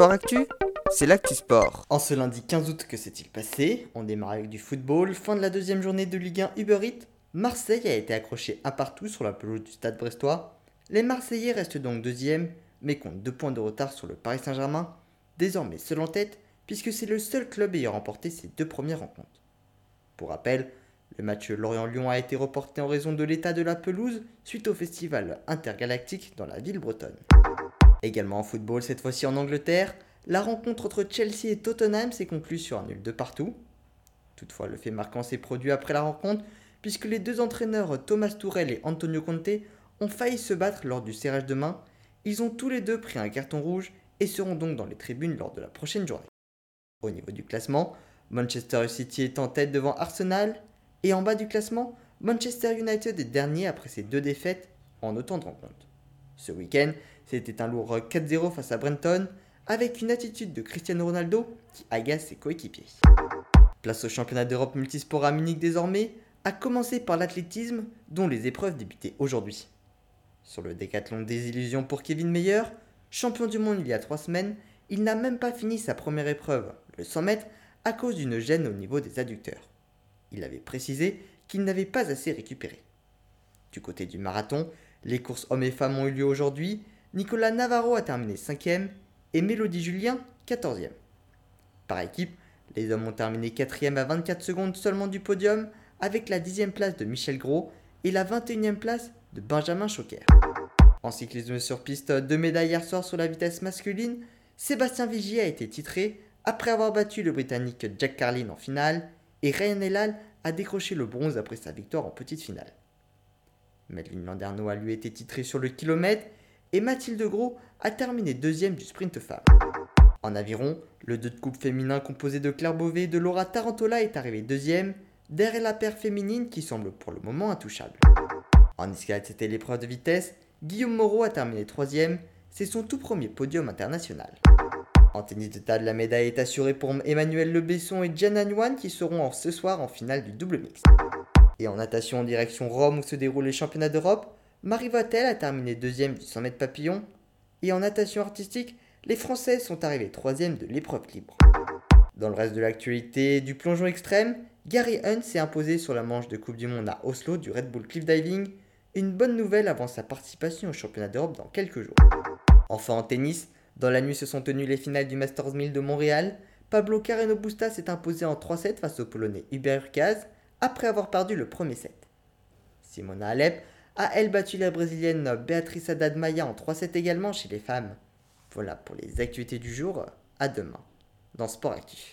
Sport Actu, c'est l'actu sport. En ce lundi 15 août, que s'est-il passé? On démarre avec du football. Fin de la deuxième journée de Ligue 1 Uber Eats. Marseille a été accroché un partout sur la pelouse du stade brestois. Les Marseillais restent donc deuxième, mais comptent deux points de retard sur le Paris Saint-Germain, désormais seul en tête, puisque c'est le seul club ayant remporté ses deux premières rencontres. Pour rappel, le match Lorient-Lyon a été reporté en raison de l'état de la pelouse suite au festival intergalactique dans la ville bretonne. Également en football, cette fois-ci en Angleterre, la rencontre entre Chelsea et Tottenham s'est conclue sur un nul de partout. Toutefois, le fait marquant s'est produit après la rencontre, puisque les deux entraîneurs Thomas Tourel et Antonio Conte ont failli se battre lors du serrage de main. Ils ont tous les deux pris un carton rouge et seront donc dans les tribunes lors de la prochaine journée. Au niveau du classement, Manchester City est en tête devant Arsenal, et en bas du classement, Manchester United est dernier après ses deux défaites en autant de rencontres. Ce week-end, c'était un lourd 4-0 face à Brenton, avec une attitude de Cristiano Ronaldo qui agace ses coéquipiers. Place au championnat d'Europe multisport à Munich désormais, à commencer par l'athlétisme, dont les épreuves débutaient aujourd'hui. Sur le décathlon des illusions pour Kevin Meyer, champion du monde il y a trois semaines, il n'a même pas fini sa première épreuve, le 100 mètres, à cause d'une gêne au niveau des adducteurs. Il avait précisé qu'il n'avait pas assez récupéré. Du côté du marathon, les courses hommes et femmes ont eu lieu aujourd'hui. Nicolas Navarro a terminé 5e et Mélodie Julien 14e. Par équipe, les hommes ont terminé 4e à 24 secondes seulement du podium avec la 10e place de Michel Gros et la 21e place de Benjamin Choquer. En cyclisme sur piste, deux médailles hier soir sur la vitesse masculine, Sébastien Vigier a été titré après avoir battu le Britannique Jack Carlin en finale et Ryan Elal a décroché le bronze après sa victoire en petite finale. Madeleine Landerneau a lui été titrée sur le kilomètre et Mathilde Gros a terminé deuxième du sprint femme. En aviron, le 2 de coupe féminin composé de Claire Beauvais et de Laura Tarantola est arrivé deuxième, derrière la paire féminine qui semble pour le moment intouchable. En escalade, c'était l'épreuve de vitesse, Guillaume Moreau a terminé troisième, c'est son tout premier podium international. En tennis de table, la médaille est assurée pour Emmanuel Lebesson et Jen Anyuan qui seront ce soir en finale du double mix. Et en natation en direction Rome où se déroulent les championnats d'Europe, Marie Vatel a terminé deuxième du 100 mètres papillon. Et en natation artistique, les Françaises sont arrivées troisième de l'épreuve libre. Dans le reste de l'actualité du plongeon extrême, Gary Hunt s'est imposé sur la manche de Coupe du Monde à Oslo du Red Bull Cliff Diving. Une bonne nouvelle avant sa participation au championnat d'Europe dans quelques jours. Enfin en tennis, dans la nuit se sont tenues les finales du Masters 1000 de Montréal. Pablo Carreno Busta s'est imposé en 3-7 face au Polonais Hubert Urkaz après avoir perdu le premier set. Simona Alep a elle battu la Brésilienne Beatriz Haddad en 3-7 également chez les femmes. Voilà pour les activités du jour, à demain dans Sport Actif.